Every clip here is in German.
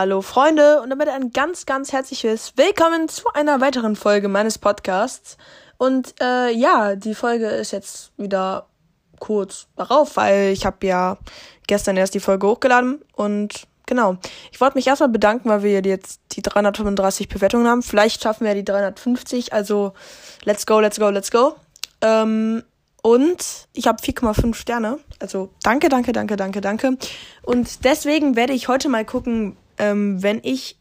Hallo Freunde und damit ein ganz, ganz herzliches Willkommen zu einer weiteren Folge meines Podcasts. Und äh, ja, die Folge ist jetzt wieder kurz darauf, weil ich habe ja gestern erst die Folge hochgeladen und genau. Ich wollte mich erstmal bedanken, weil wir jetzt die 335 Bewertungen haben. Vielleicht schaffen wir ja die 350, also let's go, let's go, let's go. Ähm, und ich habe 4,5 Sterne. Also danke, danke, danke, danke, danke. Und deswegen werde ich heute mal gucken, ähm, wenn ich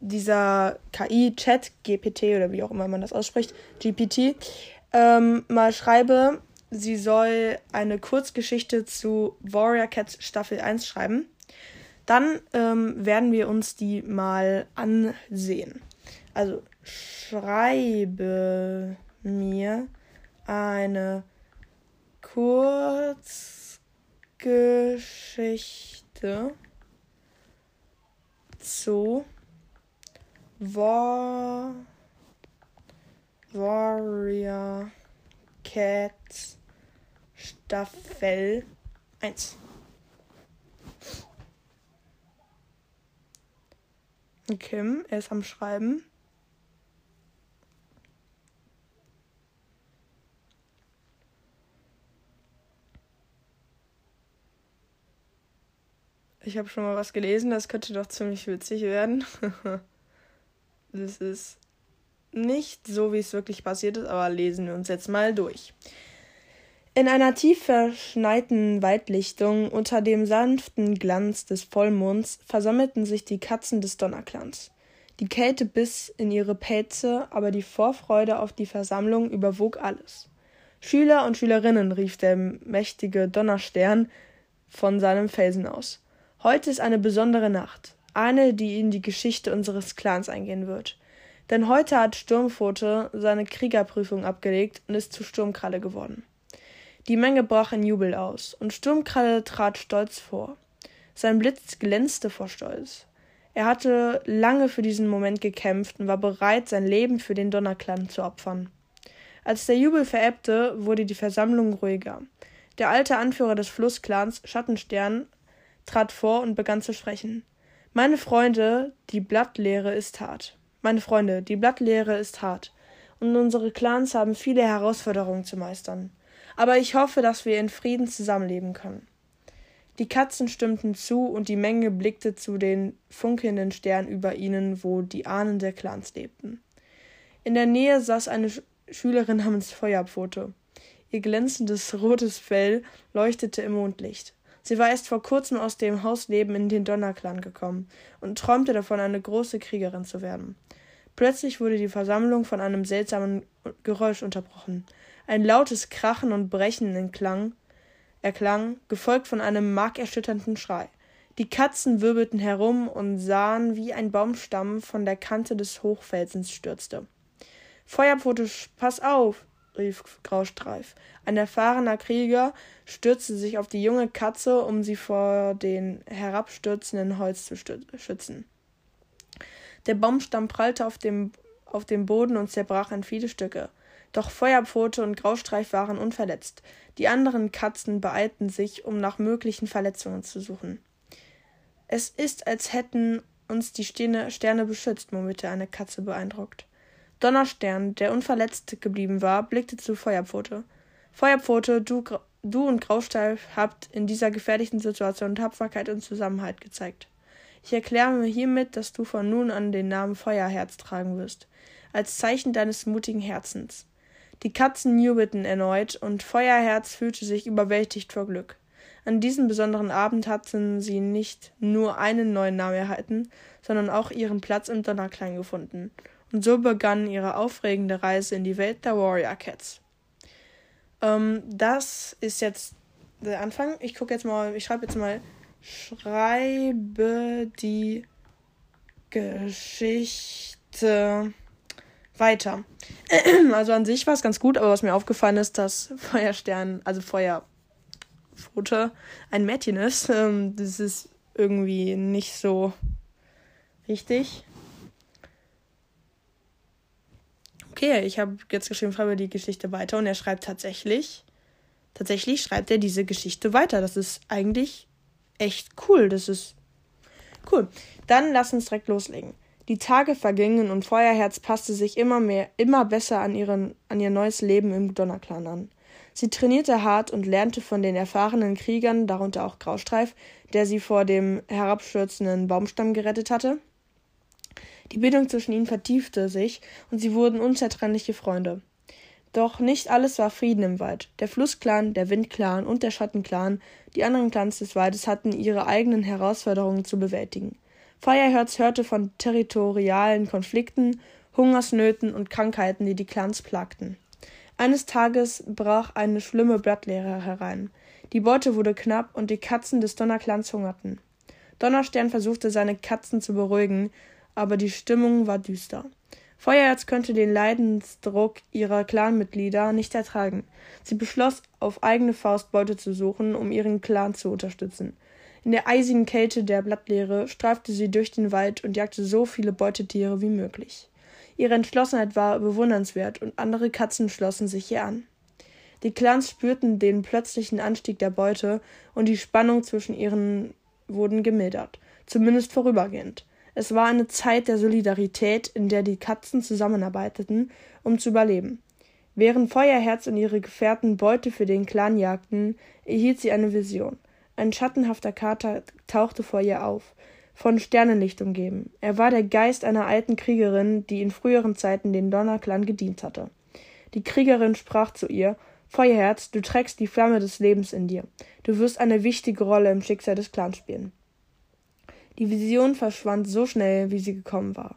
dieser KI-Chat, GPT oder wie auch immer man das ausspricht, GPT, ähm, mal schreibe, sie soll eine Kurzgeschichte zu Warrior Cats Staffel 1 schreiben, dann ähm, werden wir uns die mal ansehen. Also schreibe mir eine Kurzgeschichte zu War Warrior Cats Staffel 1. Kim, er ist am Schreiben. Ich habe schon mal was gelesen, das könnte doch ziemlich witzig werden. das ist nicht so, wie es wirklich passiert ist, aber lesen wir uns jetzt mal durch. In einer tief verschneiten Waldlichtung unter dem sanften Glanz des Vollmonds versammelten sich die Katzen des Donnerclans. Die Kälte biss in ihre Pelze, aber die Vorfreude auf die Versammlung überwog alles. Schüler und Schülerinnen, rief der mächtige Donnerstern von seinem Felsen aus. Heute ist eine besondere Nacht, eine, die in die Geschichte unseres Clans eingehen wird. Denn heute hat Sturmpfote seine Kriegerprüfung abgelegt und ist zu Sturmkralle geworden. Die Menge brach in Jubel aus, und Sturmkralle trat stolz vor. Sein Blitz glänzte vor Stolz. Er hatte lange für diesen Moment gekämpft und war bereit, sein Leben für den Donnerclan zu opfern. Als der Jubel verebbte, wurde die Versammlung ruhiger. Der alte Anführer des Flussclans, Schattenstern, trat vor und begann zu sprechen. Meine Freunde, die Blattlehre ist hart. Meine Freunde, die Blattlehre ist hart. Und unsere Clans haben viele Herausforderungen zu meistern. Aber ich hoffe, dass wir in Frieden zusammenleben können. Die Katzen stimmten zu und die Menge blickte zu den funkelnden Sternen über ihnen, wo die Ahnen der Clans lebten. In der Nähe saß eine Sch Schülerin namens Feuerpfote. Ihr glänzendes rotes Fell leuchtete im Mondlicht. Sie war erst vor kurzem aus dem Hausleben in den Donnerclan gekommen und träumte davon, eine große Kriegerin zu werden. Plötzlich wurde die Versammlung von einem seltsamen Geräusch unterbrochen. Ein lautes Krachen und Brechen entklang, erklang, gefolgt von einem markerschütternden Schrei. Die Katzen wirbelten herum und sahen, wie ein Baumstamm von der Kante des Hochfelsens stürzte. Feuerpfote, pass auf! Rief Graustreif. Ein erfahrener Krieger stürzte sich auf die junge Katze, um sie vor den herabstürzenden Holz zu schützen. Der Baumstamm prallte auf dem, auf dem Boden und zerbrach in viele Stücke. Doch Feuerpfote und Graustreif waren unverletzt. Die anderen Katzen beeilten sich, um nach möglichen Verletzungen zu suchen. Es ist, als hätten uns die Sterne beschützt, murmelte eine Katze beeindruckt. Donnerstern, der unverletzt geblieben war, blickte zu Feuerpfote. Feuerpfote, du, du und Grausteif habt in dieser gefährlichen Situation Tapferkeit und Zusammenhalt gezeigt. Ich erkläre mir hiermit, dass du von nun an den Namen Feuerherz tragen wirst, als Zeichen deines mutigen Herzens. Die Katzen jubelten erneut, und Feuerherz fühlte sich überwältigt vor Glück. An diesem besonderen Abend hatten sie nicht nur einen neuen Namen erhalten, sondern auch ihren Platz im Donnerklang gefunden und so begann ihre aufregende Reise in die Welt der Warrior Cats. Ähm, das ist jetzt der Anfang. Ich gucke jetzt mal, ich schreibe jetzt mal, schreibe die Geschichte weiter. Also an sich war es ganz gut, aber was mir aufgefallen ist, dass Feuerstern, also Feuerpfote, ein Mädchen ist. Ähm, das ist irgendwie nicht so richtig. Okay, ich habe jetzt geschrieben, schreibe die Geschichte weiter und er schreibt tatsächlich, tatsächlich schreibt er diese Geschichte weiter. Das ist eigentlich echt cool. Das ist Cool. Dann lass uns direkt loslegen. Die Tage vergingen und Feuerherz passte sich immer mehr, immer besser an, ihren, an ihr neues Leben im Donnerclan an. Sie trainierte hart und lernte von den erfahrenen Kriegern, darunter auch Graustreif, der sie vor dem herabstürzenden Baumstamm gerettet hatte. Die Bindung zwischen ihnen vertiefte sich und sie wurden unzertrennliche Freunde. Doch nicht alles war Frieden im Wald. Der Flussclan, der Windclan und der Schattenclan, die anderen Clans des Waldes, hatten ihre eigenen Herausforderungen zu bewältigen. Feuerherz hörte von territorialen Konflikten, Hungersnöten und Krankheiten, die die Clans plagten. Eines Tages brach eine schlimme Blattleere herein. Die Beute wurde knapp und die Katzen des Donnerclans hungerten. Donnerstern versuchte seine Katzen zu beruhigen, aber die Stimmung war düster. Feuerherz könnte den Leidensdruck ihrer Clanmitglieder nicht ertragen. Sie beschloss, auf eigene Faust Beute zu suchen, um ihren Clan zu unterstützen. In der eisigen Kälte der Blattleere streifte sie durch den Wald und jagte so viele Beutetiere wie möglich. Ihre Entschlossenheit war bewundernswert und andere Katzen schlossen sich ihr an. Die Clans spürten den plötzlichen Anstieg der Beute und die Spannung zwischen ihnen wurden gemildert, zumindest vorübergehend. Es war eine Zeit der Solidarität, in der die Katzen zusammenarbeiteten, um zu überleben. Während Feuerherz und ihre Gefährten Beute für den Clan jagten, erhielt sie eine Vision. Ein schattenhafter Kater tauchte vor ihr auf, von Sternenlicht umgeben. Er war der Geist einer alten Kriegerin, die in früheren Zeiten den Donnerclan gedient hatte. Die Kriegerin sprach zu ihr Feuerherz, du trägst die Flamme des Lebens in dir. Du wirst eine wichtige Rolle im Schicksal des Clans spielen. Die Vision verschwand so schnell, wie sie gekommen war.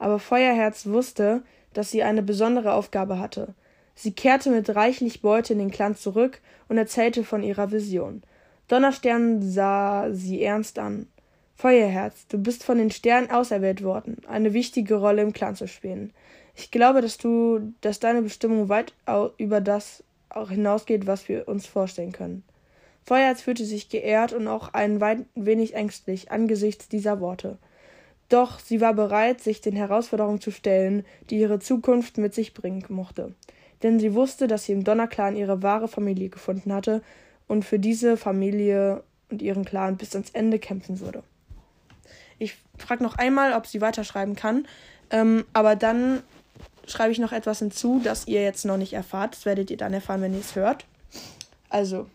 Aber Feuerherz wusste, dass sie eine besondere Aufgabe hatte. Sie kehrte mit reichlich Beute in den Clan zurück und erzählte von ihrer Vision. Donnerstern sah sie ernst an. Feuerherz, du bist von den Sternen auserwählt worden, eine wichtige Rolle im Clan zu spielen. Ich glaube, dass du, dass deine Bestimmung weit über das hinausgeht, was wir uns vorstellen können. Feuerherz fühlte sich geehrt und auch ein wenig ängstlich angesichts dieser Worte. Doch sie war bereit, sich den Herausforderungen zu stellen, die ihre Zukunft mit sich bringen mochte. Denn sie wusste, dass sie im Donnerclan ihre wahre Familie gefunden hatte und für diese Familie und ihren Clan bis ans Ende kämpfen würde. Ich frage noch einmal, ob sie weiterschreiben kann, ähm, aber dann schreibe ich noch etwas hinzu, das ihr jetzt noch nicht erfahrt. Das werdet ihr dann erfahren, wenn ihr es hört. Also,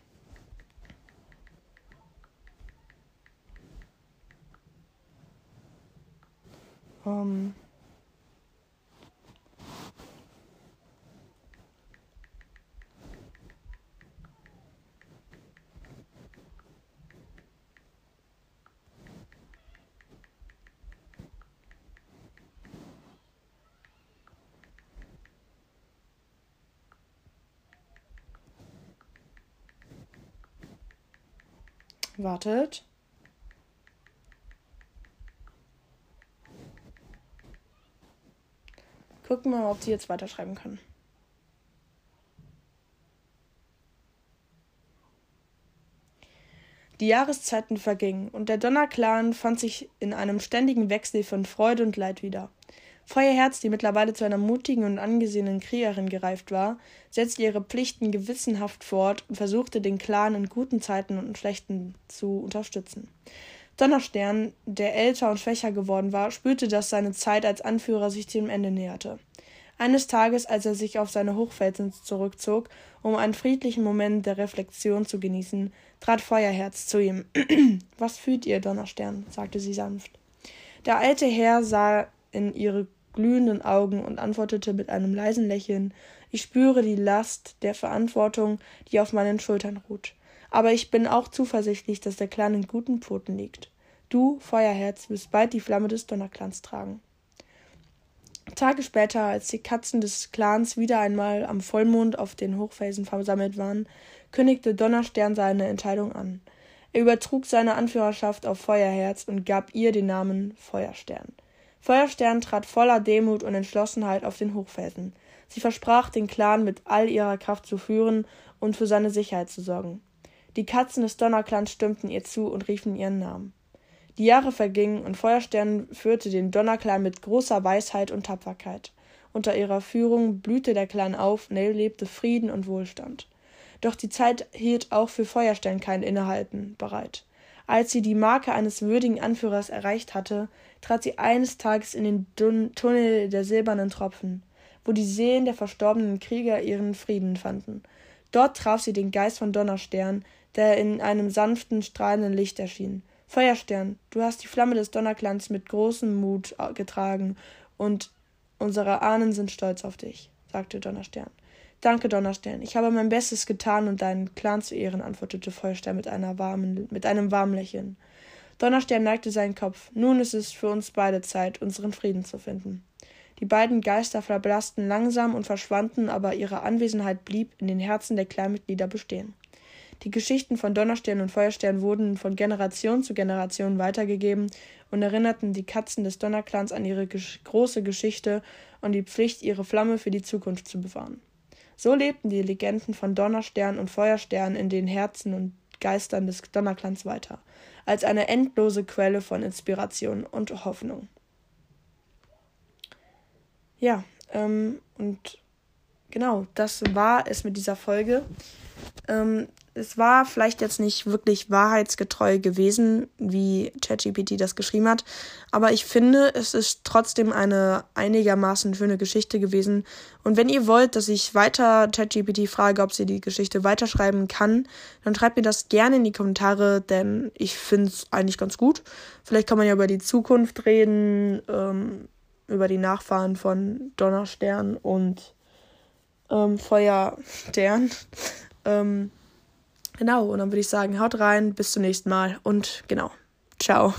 Um, wartet. Gucken wir mal, ob sie jetzt weiterschreiben kann. Die Jahreszeiten vergingen und der Donnerclan fand sich in einem ständigen Wechsel von Freude und Leid wieder. Feuerherz, die mittlerweile zu einer mutigen und angesehenen Kriegerin gereift war, setzte ihre Pflichten gewissenhaft fort und versuchte den Clan in guten Zeiten und schlechten zu unterstützen. Donnerstern, der älter und schwächer geworden war, spürte, dass seine Zeit als Anführer sich dem Ende näherte. Eines Tages, als er sich auf seine Hochfelsen zurückzog, um einen friedlichen Moment der Reflexion zu genießen, trat Feuerherz zu ihm. Was fühlt ihr, Donnerstern? sagte sie sanft. Der alte Herr sah in ihre glühenden Augen und antwortete mit einem leisen Lächeln Ich spüre die Last der Verantwortung, die auf meinen Schultern ruht. Aber ich bin auch zuversichtlich, dass der Clan in guten Pfoten liegt. Du, Feuerherz, wirst bald die Flamme des Donnerclans tragen. Tage später, als die Katzen des Clans wieder einmal am Vollmond auf den Hochfelsen versammelt waren, kündigte Donnerstern seine Entscheidung an. Er übertrug seine Anführerschaft auf Feuerherz und gab ihr den Namen Feuerstern. Feuerstern trat voller Demut und Entschlossenheit auf den Hochfelsen. Sie versprach, den Clan mit all ihrer Kraft zu führen und für seine Sicherheit zu sorgen. Die Katzen des Donnerclans stimmten ihr zu und riefen ihren Namen. Die Jahre vergingen und Feuerstern führte den Donnerclan mit großer Weisheit und Tapferkeit. Unter ihrer Führung blühte der Clan auf und erlebte Frieden und Wohlstand. Doch die Zeit hielt auch für Feuerstern kein Innehalten bereit. Als sie die Marke eines würdigen Anführers erreicht hatte, trat sie eines Tages in den Dun Tunnel der silbernen Tropfen, wo die Seelen der verstorbenen Krieger ihren Frieden fanden. Dort traf sie den Geist von Donnerstern, der in einem sanften, strahlenden Licht erschien. Feuerstern, du hast die Flamme des Donnerclans mit großem Mut getragen, und unsere Ahnen sind stolz auf dich, sagte Donnerstern. Danke, Donnerstern. Ich habe mein Bestes getan, um deinen Clan zu ehren, antwortete Feuerstern mit, einer warmen, mit einem warmen Lächeln. Donnerstern neigte seinen Kopf. Nun ist es für uns beide Zeit, unseren Frieden zu finden. Die beiden Geister verblassten langsam und verschwanden, aber ihre Anwesenheit blieb in den Herzen der Clanmitglieder bestehen. Die Geschichten von Donnerstern und Feuerstern wurden von Generation zu Generation weitergegeben und erinnerten die Katzen des Donnerclans an ihre gesch große Geschichte und die Pflicht, ihre Flamme für die Zukunft zu bewahren. So lebten die Legenden von Donnerstern und Feuerstern in den Herzen und Geistern des Donnerclans weiter, als eine endlose Quelle von Inspiration und Hoffnung. Ja, ähm, und genau, das war es mit dieser Folge. Ähm, es war vielleicht jetzt nicht wirklich wahrheitsgetreu gewesen, wie ChatGPT das geschrieben hat, aber ich finde, es ist trotzdem eine einigermaßen schöne Geschichte gewesen. Und wenn ihr wollt, dass ich weiter ChatGPT frage, ob sie die Geschichte weiterschreiben kann, dann schreibt mir das gerne in die Kommentare, denn ich finde es eigentlich ganz gut. Vielleicht kann man ja über die Zukunft reden, ähm, über die Nachfahren von Donnerstern und ähm, Feuerstern. ähm, Genau, und dann würde ich sagen, haut rein, bis zum nächsten Mal und genau, ciao.